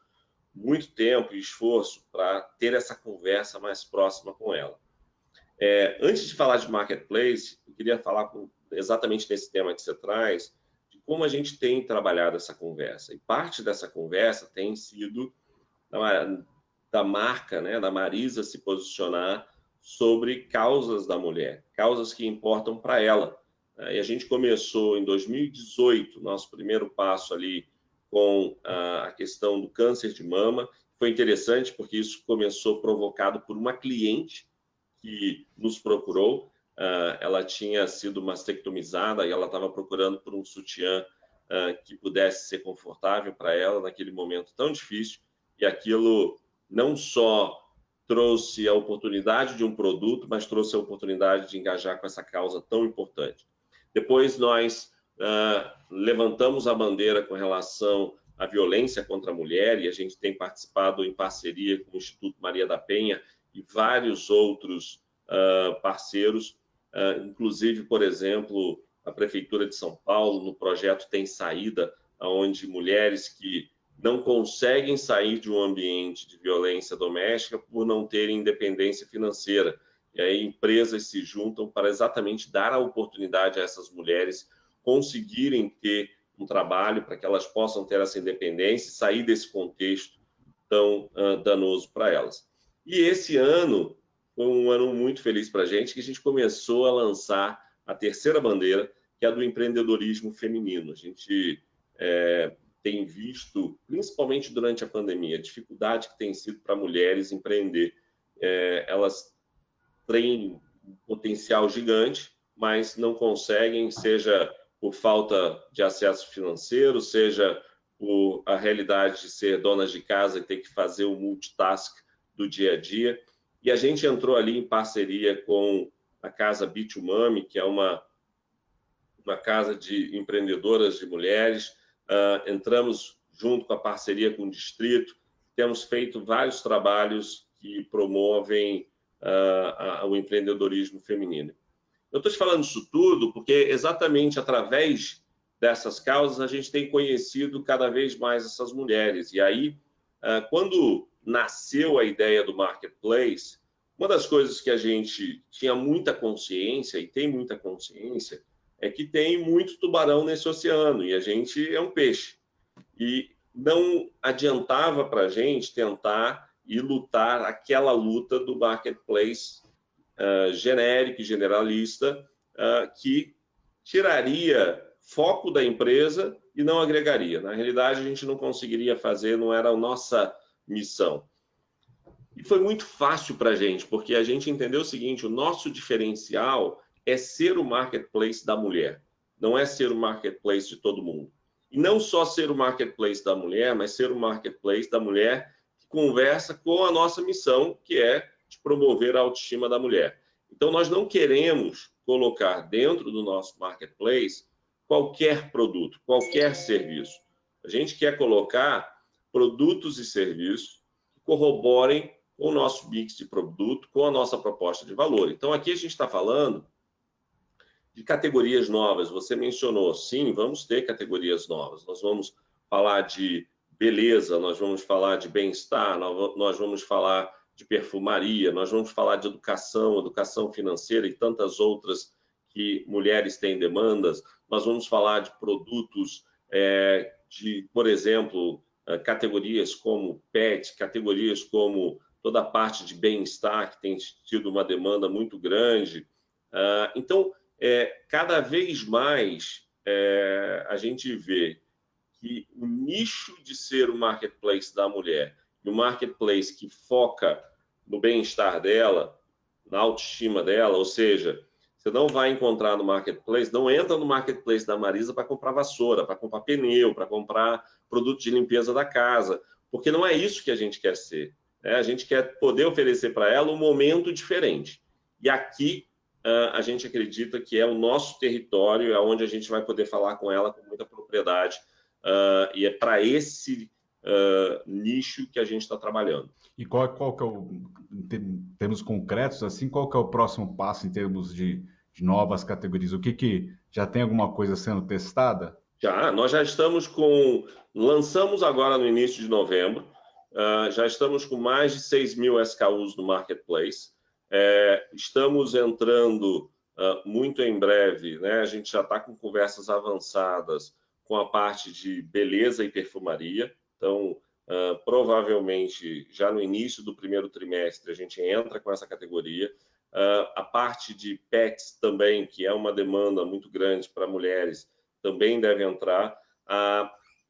muito tempo e esforço para ter essa conversa mais próxima com ela. É, antes de falar de marketplace, eu queria falar com, exatamente desse tema que você traz, de como a gente tem trabalhado essa conversa. E parte dessa conversa tem sido da, da marca, né, da Marisa se posicionar sobre causas da mulher, causas que importam para ela. E a gente começou em 2018, nosso primeiro passo ali com a questão do câncer de mama. Foi interessante porque isso começou provocado por uma cliente que nos procurou. Ela tinha sido mastectomizada e ela estava procurando por um sutiã que pudesse ser confortável para ela naquele momento tão difícil. E aquilo não só trouxe a oportunidade de um produto, mas trouxe a oportunidade de engajar com essa causa tão importante. Depois nós uh, levantamos a bandeira com relação à violência contra a mulher e a gente tem participado em parceria com o Instituto Maria da Penha e vários outros uh, parceiros, uh, inclusive, por exemplo, a Prefeitura de São Paulo, no projeto Tem Saída, onde mulheres que não conseguem sair de um ambiente de violência doméstica por não terem independência financeira. E aí empresas se juntam para exatamente dar a oportunidade a essas mulheres conseguirem ter um trabalho para que elas possam ter essa independência e sair desse contexto tão uh, danoso para elas. E esse ano foi um ano muito feliz para a gente, que a gente começou a lançar a terceira bandeira, que é a do empreendedorismo feminino. A gente é, tem visto, principalmente durante a pandemia, a dificuldade que tem sido para mulheres empreender. É, elas têm um potencial gigante, mas não conseguem, seja por falta de acesso financeiro, seja por a realidade de ser donas de casa e ter que fazer o multitask do dia a dia. E a gente entrou ali em parceria com a Casa Bitumami, que é uma, uma casa de empreendedoras de mulheres. Uh, entramos junto com a parceria com o Distrito, temos feito vários trabalhos que promovem uh, a, o empreendedorismo feminino. Eu estou te falando isso tudo porque exatamente através dessas causas a gente tem conhecido cada vez mais essas mulheres. E aí, ah, quando nasceu a ideia do marketplace, uma das coisas que a gente tinha muita consciência e tem muita consciência é que tem muito tubarão nesse oceano e a gente é um peixe. E não adiantava para a gente tentar e lutar aquela luta do marketplace genérico e generalista uh, que tiraria foco da empresa e não agregaria. Na realidade, a gente não conseguiria fazer, não era a nossa missão. E foi muito fácil para a gente, porque a gente entendeu o seguinte: o nosso diferencial é ser o marketplace da mulher, não é ser o marketplace de todo mundo. E não só ser o marketplace da mulher, mas ser o marketplace da mulher que conversa com a nossa missão, que é de promover a autoestima da mulher. Então, nós não queremos colocar dentro do nosso marketplace qualquer produto, qualquer serviço. A gente quer colocar produtos e serviços que corroborem com o nosso mix de produto, com a nossa proposta de valor. Então, aqui a gente está falando de categorias novas. Você mencionou, sim, vamos ter categorias novas. Nós vamos falar de beleza, nós vamos falar de bem-estar, nós vamos falar de perfumaria, nós vamos falar de educação, educação financeira e tantas outras que mulheres têm demandas. Nós vamos falar de produtos é, de, por exemplo, é, categorias como PET, categorias como toda a parte de bem-estar, que tem tido uma demanda muito grande. Ah, então, é, cada vez mais é, a gente vê que o nicho de ser o marketplace da mulher o marketplace que foca no bem-estar dela, na autoestima dela, ou seja, você não vai encontrar no marketplace, não entra no marketplace da Marisa para comprar vassoura, para comprar pneu, para comprar produto de limpeza da casa, porque não é isso que a gente quer ser. Né? A gente quer poder oferecer para ela um momento diferente. E aqui uh, a gente acredita que é o nosso território, é onde a gente vai poder falar com ela com muita propriedade. Uh, e é para esse uh, nicho que a gente está trabalhando. E qual, qual que é o, em termos concretos, assim, qual que é o próximo passo em termos de de novas categorias? O que, que já tem alguma coisa sendo testada? Já, nós já estamos com. Lançamos agora no início de novembro, uh, já estamos com mais de 6 mil SKUs no marketplace. É, estamos entrando uh, muito em breve, né? A gente já está com conversas avançadas com a parte de beleza e perfumaria. Então, uh, provavelmente já no início do primeiro trimestre a gente entra com essa categoria. Uh, a parte de pets também, que é uma demanda muito grande para mulheres, também deve entrar. Uh,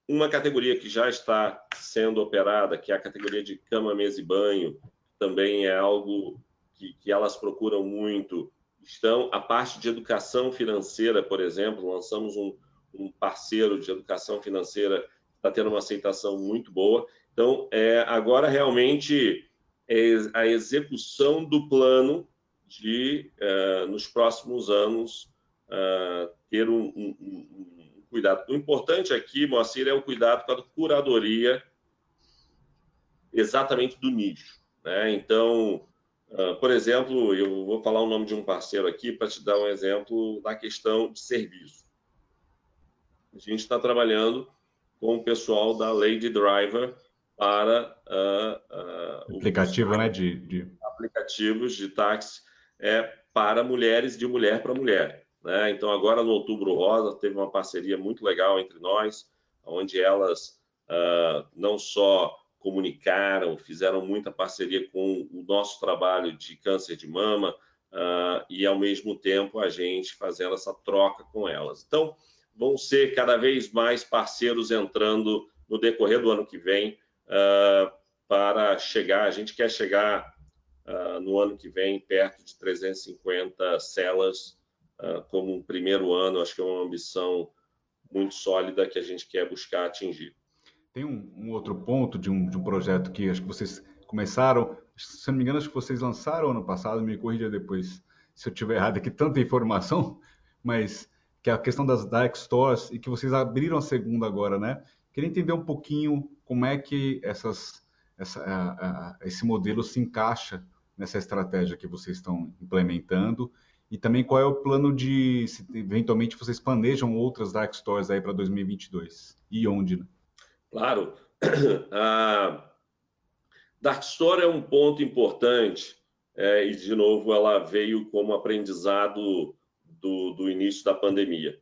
uma categoria que já está sendo operada, que é a categoria de cama, mesa e banho, também é algo que, que elas procuram muito. Estão a parte de educação financeira, por exemplo, lançamos um, um parceiro de educação financeira está tendo uma aceitação muito boa. Então, é, agora realmente é a execução do plano de, uh, nos próximos anos, uh, ter um, um, um, cuidado. O importante aqui, Moacir, é o cuidado com a curadoria exatamente do nicho. Né? Então, uh, por exemplo, eu vou falar o nome de um parceiro aqui para te dar um exemplo da questão de serviço. A gente está trabalhando com o pessoal da Lady Driver para uh, uh, aplicativo, né, de, de, aplicativos de táxi é, para mulheres, de mulher para mulher. Né? Então, agora no Outubro Rosa, teve uma parceria muito legal entre nós, onde elas uh, não só comunicaram, fizeram muita parceria com o nosso trabalho de câncer de mama uh, e, ao mesmo tempo, a gente fazendo essa troca com elas. Então, vão ser cada vez mais parceiros entrando no decorrer do ano que vem uh, para chegar. A gente quer chegar uh, no ano que vem perto de 350 celas uh, como um primeiro ano. Acho que é uma ambição muito sólida que a gente quer buscar atingir. Tem um, um outro ponto de um, de um projeto que acho que vocês começaram, se não me engano, acho que vocês lançaram ano passado, me corrija depois se eu tiver errado aqui, tanta informação, mas que é a questão das dark stores e que vocês abriram a segunda agora, né? Queria entender um pouquinho como é que essas, essa, a, a, esse modelo se encaixa nessa estratégia que vocês estão implementando e também qual é o plano de, se eventualmente vocês planejam outras dark stores aí para 2022 e onde? Né? Claro, a dark store é um ponto importante é, e de novo ela veio como aprendizado do, do início da pandemia.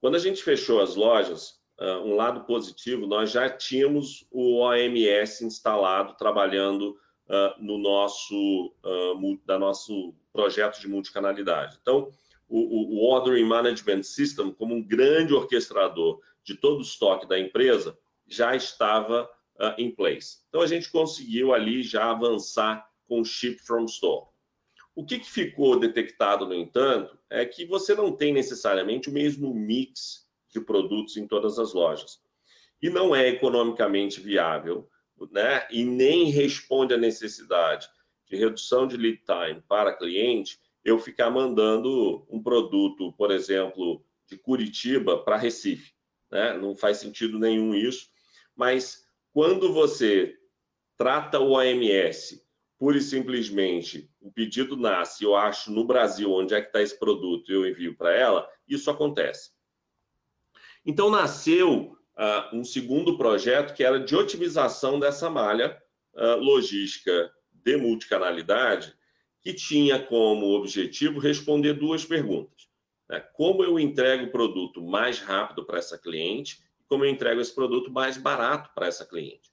Quando a gente fechou as lojas, uh, um lado positivo, nós já tínhamos o OMS instalado, trabalhando uh, no nosso, uh, da nosso projeto de multicanalidade. Então, o, o Ordering Management System, como um grande orquestrador de todo o estoque da empresa, já estava em place. Então, a gente conseguiu ali já avançar com o Ship from Store. O que, que ficou detectado, no entanto, é que você não tem necessariamente o mesmo mix de produtos em todas as lojas. E não é economicamente viável, né? e nem responde à necessidade de redução de lead time para cliente, eu ficar mandando um produto, por exemplo, de Curitiba para Recife. Né? Não faz sentido nenhum isso. Mas quando você trata o OMS pura e simplesmente o pedido nasce, eu acho no Brasil onde é que está esse produto eu envio para ela, isso acontece. Então nasceu uh, um segundo projeto que era de otimização dessa malha uh, logística de multicanalidade, que tinha como objetivo responder duas perguntas. Né? Como eu entrego o produto mais rápido para essa cliente como eu entrego esse produto mais barato para essa cliente.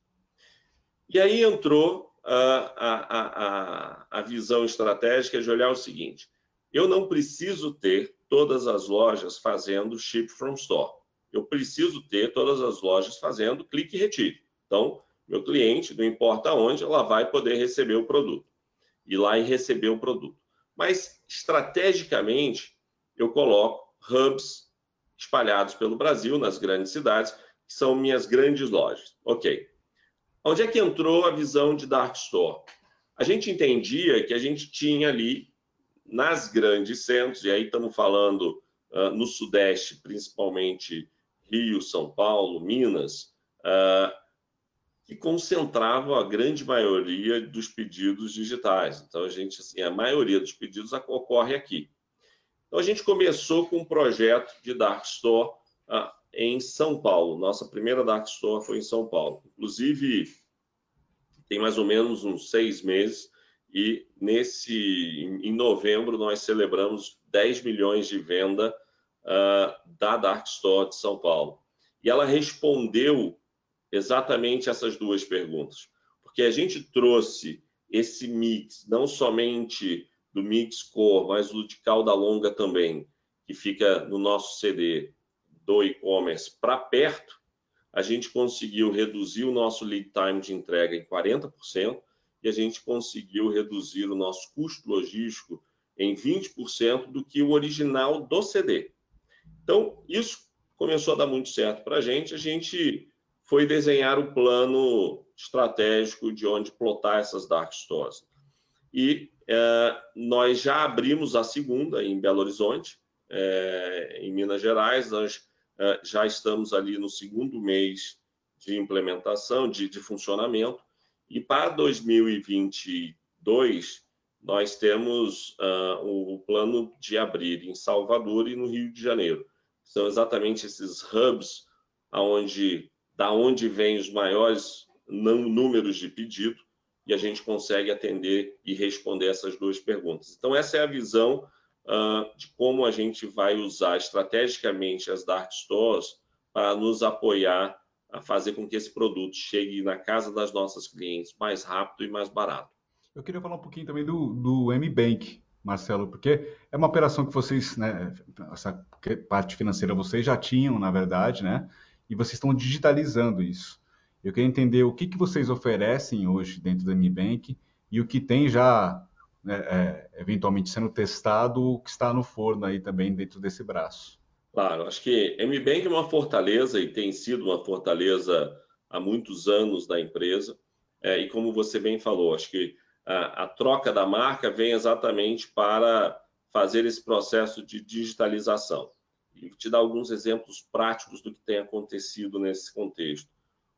E aí entrou a, a, a, visão estratégica de olhar o seguinte: eu não preciso ter todas as lojas fazendo ship from store. Eu preciso ter todas as lojas fazendo clique e retire. Então, meu cliente, não importa onde, ela vai poder receber o produto. Ir lá e receber o produto. Mas, estrategicamente, eu coloco hubs espalhados pelo Brasil, nas grandes cidades, que são minhas grandes lojas. Ok. Onde é que entrou a visão de Dark Store? A gente entendia que a gente tinha ali, nas grandes centros, e aí estamos falando uh, no Sudeste, principalmente Rio, São Paulo, Minas, uh, que concentravam a grande maioria dos pedidos digitais. Então, a gente, assim, a maioria dos pedidos ocorre aqui. Então, a gente começou com um projeto de Dark Store uh, em São Paulo. Nossa primeira Dark Store foi em São Paulo. Inclusive, tem mais ou menos uns seis meses, e nesse em novembro nós celebramos 10 milhões de venda uh, da Dark Store de São Paulo. E ela respondeu exatamente essas duas perguntas, porque a gente trouxe esse mix, não somente do mix core, mas o de cauda longa também, que fica no nosso CD, do e-commerce para perto, a gente conseguiu reduzir o nosso lead time de entrega em 40% e a gente conseguiu reduzir o nosso custo logístico em 20% do que o original do CD. Então, isso começou a dar muito certo para a gente. A gente foi desenhar o plano estratégico de onde plotar essas dark stores. E é, nós já abrimos a segunda em Belo Horizonte, é, em Minas Gerais. Nós já estamos ali no segundo mês de implementação, de, de funcionamento, e para 2022 nós temos uh, o plano de abrir em Salvador e no Rio de Janeiro. São exatamente esses hubs aonde, da onde vêm os maiores números de pedido e a gente consegue atender e responder essas duas perguntas. Então, essa é a visão uh, de como a gente vai usar estrategicamente as dark stores para nos apoiar a fazer com que esse produto chegue na casa das nossas clientes mais rápido e mais barato. Eu queria falar um pouquinho também do, do M-Bank, Marcelo, porque é uma operação que vocês, né, essa parte financeira vocês já tinham, na verdade, né, e vocês estão digitalizando isso. Eu queria entender o que, que vocês oferecem hoje dentro do M-Bank e o que tem já né, é, eventualmente sendo testado, o que está no forno aí também dentro desse braço. Claro, acho que M-Bank é uma fortaleza e tem sido uma fortaleza há muitos anos da empresa. É, e como você bem falou, acho que a, a troca da marca vem exatamente para fazer esse processo de digitalização. E te dar alguns exemplos práticos do que tem acontecido nesse contexto.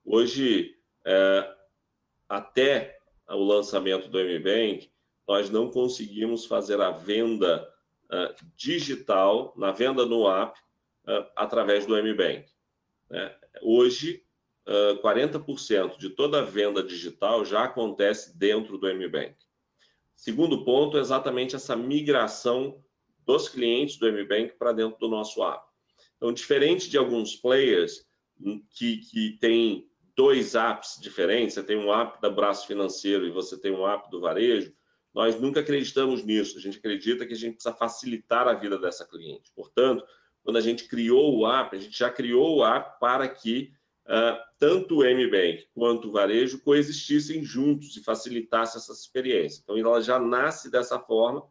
Hoje, é, até o lançamento do MBank, nós não conseguimos fazer a venda uh, digital, na venda no app, uh, através do MBank. Né? Hoje, uh, 40% de toda a venda digital já acontece dentro do MBank. Segundo ponto é exatamente essa migração dos clientes do MBank para dentro do nosso app. Então, diferente de alguns players hum, que, que têm dois apps diferentes, você tem um app da Braço Financeiro e você tem um app do varejo, nós nunca acreditamos nisso. A gente acredita que a gente precisa facilitar a vida dessa cliente. Portanto, quando a gente criou o app, a gente já criou o app para que uh, tanto o MBank quanto o varejo coexistissem juntos e facilitasse essa experiência. Então, ela já nasce dessa forma.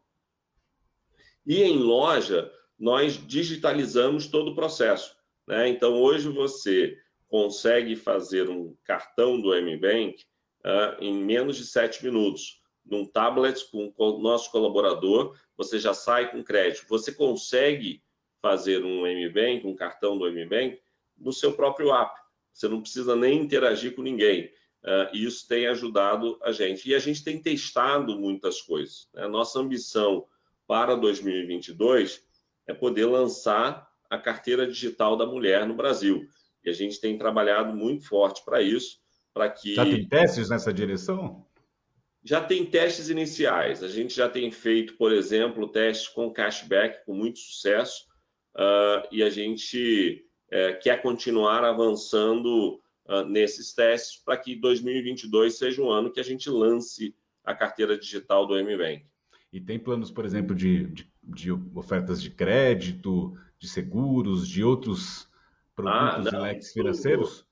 E em loja, nós digitalizamos todo o processo. Né? Então, hoje você consegue fazer um cartão do MBank uh, em menos de sete minutos. Num tablet com o nosso colaborador, você já sai com crédito. Você consegue fazer um MBank, um cartão do MBank, no seu próprio app. Você não precisa nem interagir com ninguém. Uh, e isso tem ajudado a gente. E a gente tem testado muitas coisas. Né? A nossa ambição para 2022 é poder lançar a carteira digital da mulher no Brasil. E a gente tem trabalhado muito forte para isso, para que. Já tem testes nessa direção? Já tem testes iniciais. A gente já tem feito, por exemplo, testes com cashback com muito sucesso, uh, e a gente uh, quer continuar avançando uh, nesses testes para que 2022 seja um ano que a gente lance a carteira digital do MBank. E tem planos, por exemplo, de, de, de ofertas de crédito, de seguros, de outros produtos ah, não, leques financeiros?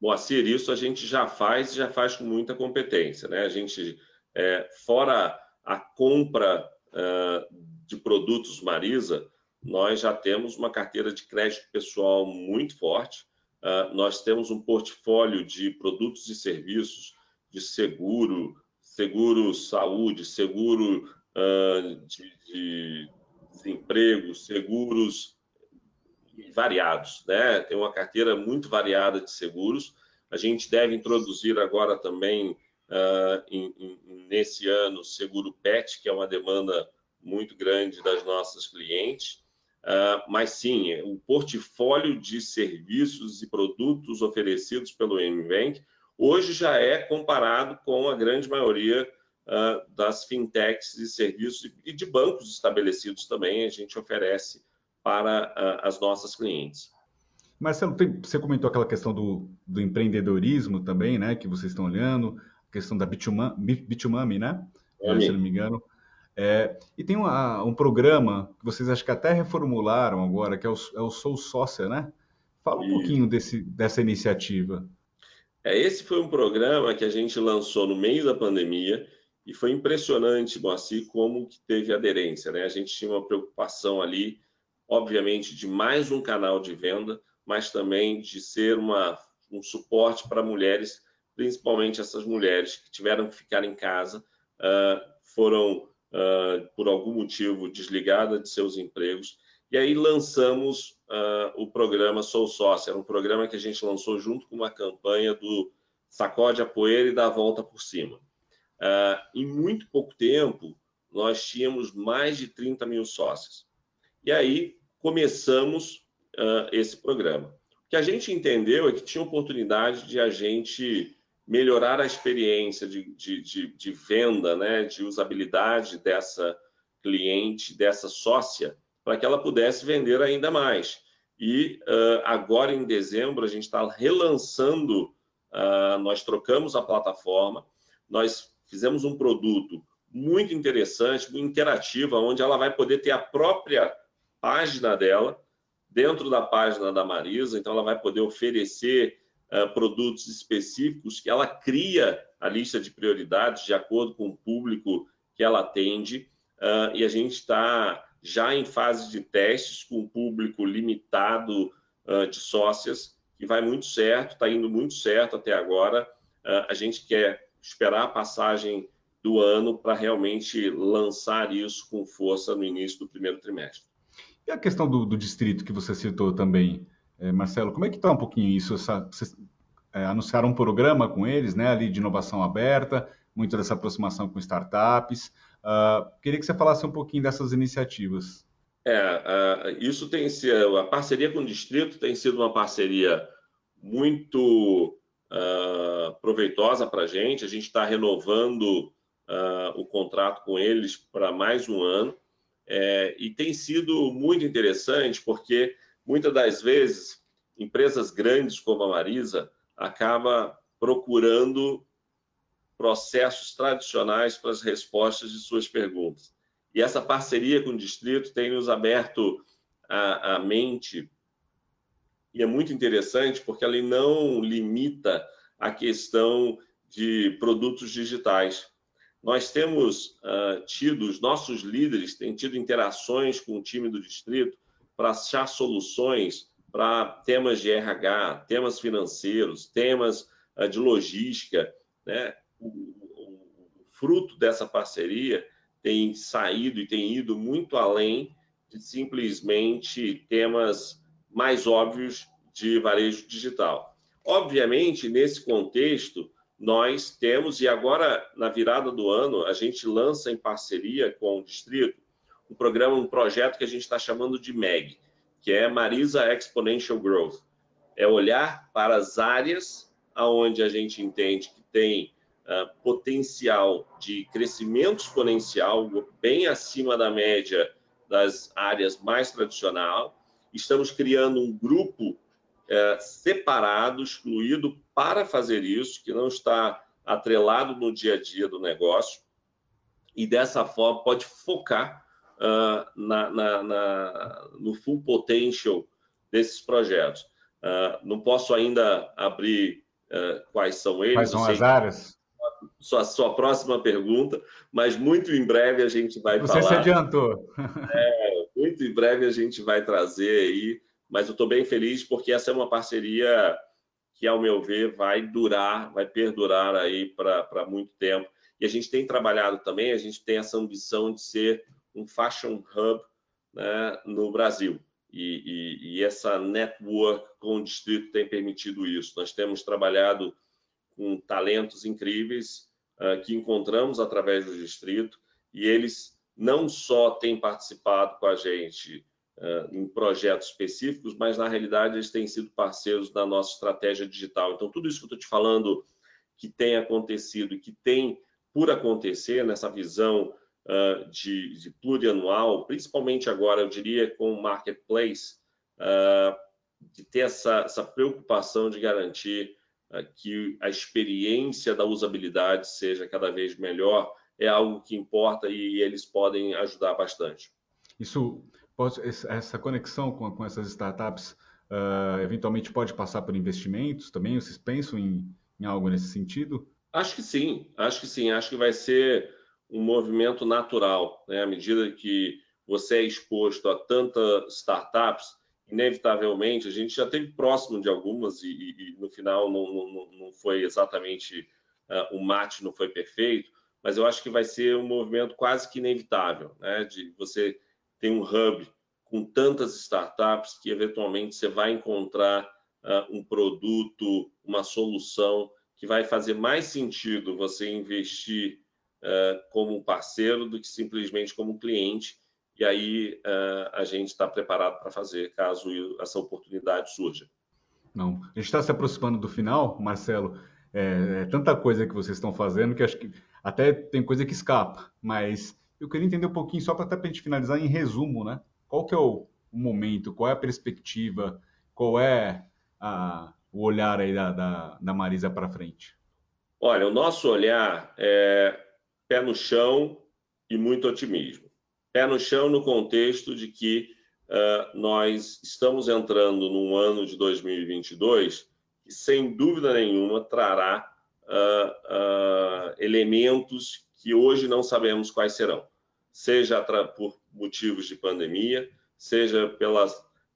Moacir, isso a gente já faz e já faz com muita competência. Né? A gente, é, fora a compra uh, de produtos Marisa, nós já temos uma carteira de crédito pessoal muito forte. Uh, nós temos um portfólio de produtos e serviços de seguro, seguro saúde, seguro uh, de, de desemprego, seguros variados, né? Tem uma carteira muito variada de seguros. A gente deve introduzir agora também, uh, em, em, nesse ano, seguro PET, que é uma demanda muito grande das nossas clientes. Uh, mas sim, o portfólio de serviços e produtos oferecidos pelo MBank hoje já é comparado com a grande maioria uh, das fintechs e serviços e de bancos estabelecidos também. A gente oferece para uh, as nossas clientes. Marcelo, tem, você comentou aquela questão do, do, empreendedorismo também, né? Que vocês estão olhando, a questão da Bitumami, né? É, se não me engano. É, e tem uma, um programa que vocês acho que até reformularam agora, que é o, é o Sou Sócia, né? Fala um pouquinho desse, dessa iniciativa. É, esse foi um programa que a gente lançou no meio da pandemia e foi impressionante, Moacir, como que teve aderência, né? A gente tinha uma preocupação ali obviamente, de mais um canal de venda, mas também de ser uma, um suporte para mulheres, principalmente essas mulheres que tiveram que ficar em casa, uh, foram, uh, por algum motivo, desligadas de seus empregos. E aí lançamos uh, o programa Sou Sócio. Era um programa que a gente lançou junto com uma campanha do Sacode a Poeira e dá a Volta por Cima. em muito pouco tempo, nós tínhamos mais de 30 mil sócios. E aí começamos uh, esse programa. O que a gente entendeu é que tinha oportunidade de a gente melhorar a experiência de, de, de, de venda, né, de usabilidade dessa cliente, dessa sócia, para que ela pudesse vender ainda mais. E uh, agora em dezembro a gente está relançando, uh, nós trocamos a plataforma, nós fizemos um produto muito interessante, muito interativo, onde ela vai poder ter a própria página dela dentro da página da Marisa, então ela vai poder oferecer uh, produtos específicos que ela cria a lista de prioridades de acordo com o público que ela atende uh, e a gente está já em fase de testes com um público limitado uh, de sócias, que vai muito certo, está indo muito certo até agora. a gente quer esperar a passagem do ano para realmente lançar isso com força no início do primeiro trimestre. E a questão do, do distrito que você citou também, é, Marcelo, como é que está um pouquinho isso? Essa, vocês é, anunciaram um programa com eles, né, ali de inovação aberta, muito dessa aproximação com startups. Uh, queria que você falasse um pouquinho dessas iniciativas. É, uh, isso tem sido, a parceria com o distrito tem sido uma parceria muito uh, proveitosa para a gente. A gente está renovando o contrato com eles para mais um ano. É, e tem sido muito interessante porque muitas das vezes empresas grandes como a Marisa acaba procurando processos tradicionais para as respostas de suas perguntas. E essa parceria com o distrito tem nos aberto a, a mente e é muito interessante porque ela não limita a questão de produtos digitais. Nós temos uh, tido, os nossos líderes têm tido interações com o time do distrito para achar soluções para temas de RH, temas financeiros, temas uh, de logística. Né? O, o, o fruto dessa parceria tem saído e tem ido muito além de simplesmente temas mais óbvios de varejo digital. Obviamente, nesse contexto, nós temos, e agora na virada do ano, a gente lança em parceria com o Distrito um programa, um projeto que a gente está chamando de MEG, que é Marisa Exponential Growth. É olhar para as áreas aonde a gente entende que tem uh, potencial de crescimento exponencial, bem acima da média das áreas mais tradicionais. Estamos criando um grupo é, separado, excluído para fazer isso, que não está atrelado no dia a dia do negócio, e dessa forma pode focar uh, na, na, na, no full potential desses projetos. Uh, não posso ainda abrir uh, quais são eles. Quais são as áreas? Sua, sua próxima pergunta, mas muito em breve a gente vai Você falar. Você se adiantou. É, muito em breve a gente vai trazer aí mas eu estou bem feliz porque essa é uma parceria que, ao meu ver, vai durar, vai perdurar aí para muito tempo. E a gente tem trabalhado também, a gente tem essa ambição de ser um fashion hub né, no Brasil. E, e, e, essa network com o distrito tem permitido isso. Nós temos trabalhado com talentos incríveis uh, que encontramos através do distrito e eles não só têm participado com a gente em projetos específicos, mas na realidade eles têm sido parceiros da nossa estratégia digital. Então, tudo isso que eu estou te falando que tem acontecido e que tem por acontecer nessa visão uh, de, de, plurianual, principalmente agora, eu diria, com o marketplace, uh, de ter essa, essa, preocupação de garantir que a experiência da usabilidade seja cada vez melhor, é algo que importa e eles podem ajudar bastante. Isso pode, essa conexão com, com essas startups uh, eventualmente pode passar por investimentos também? Vocês pensam em, em algo nesse sentido? Acho que sim, acho que sim. Acho que vai ser um movimento natural, né? À medida que você é exposto a tantas startups, inevitavelmente, a gente já teve próximo de algumas e, e, e no final não, não, não, foi exatamente uh, o mate não foi perfeito, mas eu acho que vai ser um movimento quase que inevitável, né? De você tem um hub com tantas startups que eventualmente você vai encontrar uh, um produto, uma solução que vai fazer mais sentido você investir uh, como parceiro do que simplesmente como cliente. E aí uh, a gente está preparado para fazer caso essa oportunidade surja. Não, a gente está se aproximando do final, Marcelo. é, é, tanta coisa que vocês estão fazendo que acho que até tem coisa que escapa, mas eu queria entender um pouquinho, só para até a gente finalizar em resumo, né? Qual que é o, o momento, qual é a perspectiva, qual é a, o olhar aí da, da, da Marisa para frente? Olha, o nosso olhar é pé no chão e muito otimismo. Pé no chão no contexto de que uh, nós estamos entrando num ano de 2022 que, sem dúvida nenhuma, trará uh, uh, elementos que hoje não sabemos quais serão, seja por motivos de pandemia, seja pela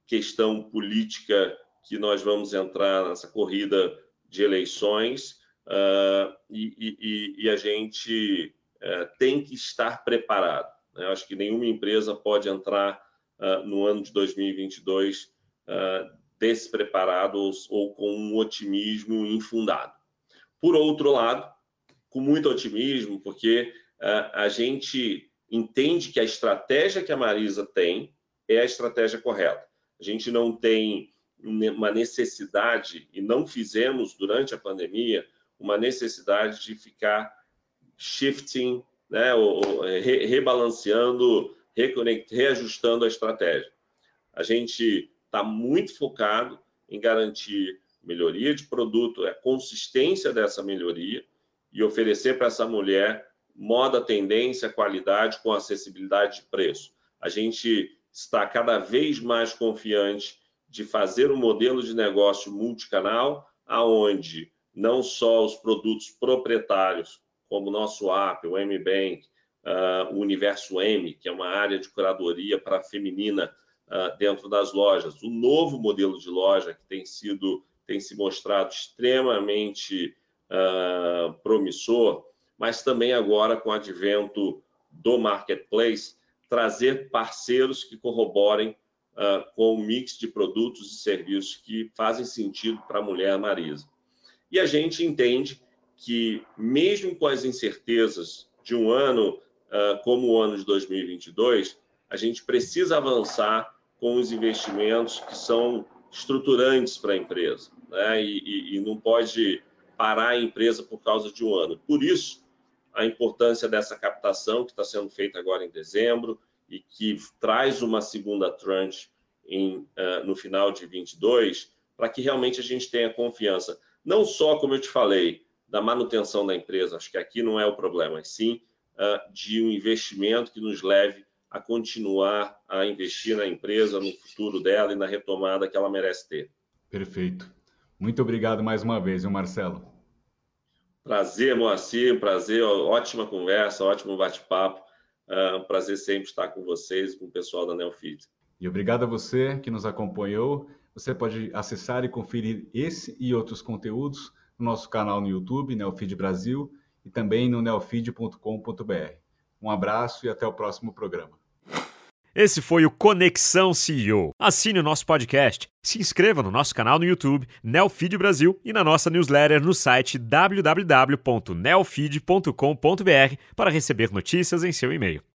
questão política que nós vamos entrar nessa corrida de eleições uh, e, e, e, a gente uh, tem que estar preparado. Né? Eu acho que nenhuma empresa pode entrar uh, no ano de 2022 despreparado ou, ou com um otimismo infundado. Por outro lado, com muito otimismo, porque a gente entende que a estratégia que a Marisa tem é a estratégia correta. A gente não tem uma necessidade, e não fizemos durante a pandemia, uma necessidade de ficar shifting, né, ou, re, rebalanceando, reajustando a estratégia. A gente está muito focado em garantir melhoria de produto, a consistência dessa melhoria e oferecer para essa mulher moda, tendência, qualidade com acessibilidade de preço. A gente está cada vez mais confiante de fazer um modelo de negócio multicanal, aonde não só os produtos proprietários, como o nosso app, o M-Bank, uh, o Universo M, que é uma área de curadoria para a feminina uh, dentro das lojas, o novo modelo de loja que tem sido tem se mostrado extremamente uh, promissor, mas também agora com o advento do marketplace, trazer parceiros que corroborem uh, com o mix de produtos e serviços que fazem sentido para a mulher Marisa. E a gente entende que, mesmo com as incertezas de um ano uh, como o ano de 2022, a gente precisa avançar com os investimentos que são estruturantes para a empresa, né? e, e, e não pode parar a empresa por causa de um ano. Por isso, a importância dessa captação que está sendo feita agora em dezembro, e que traz uma segunda tranche em, uh, no final de 22, para que realmente a gente tenha confiança. Não só, como eu te falei, da manutenção da empresa, acho que aqui não é o problema, mas sim uh, de um investimento que nos leve a continuar a investir na empresa, no futuro dela e na retomada que ela merece ter. Perfeito. Muito obrigado mais uma vez, viu, Marcelo? Prazer, Moacir, prazer, ótima conversa, ótimo bate-papo. Um prazer sempre estar com vocês com o pessoal da Neofeed. E obrigado a você que nos acompanhou. Você pode acessar e conferir esse e outros conteúdos no nosso canal no YouTube, Neofeed Brasil, e também no neofeed.com.br. Um abraço e até o próximo programa. Esse foi o Conexão CEO. Assine o nosso podcast, se inscreva no nosso canal no YouTube, Neofeed Brasil, e na nossa newsletter no site www.neofeed.com.br para receber notícias em seu e-mail.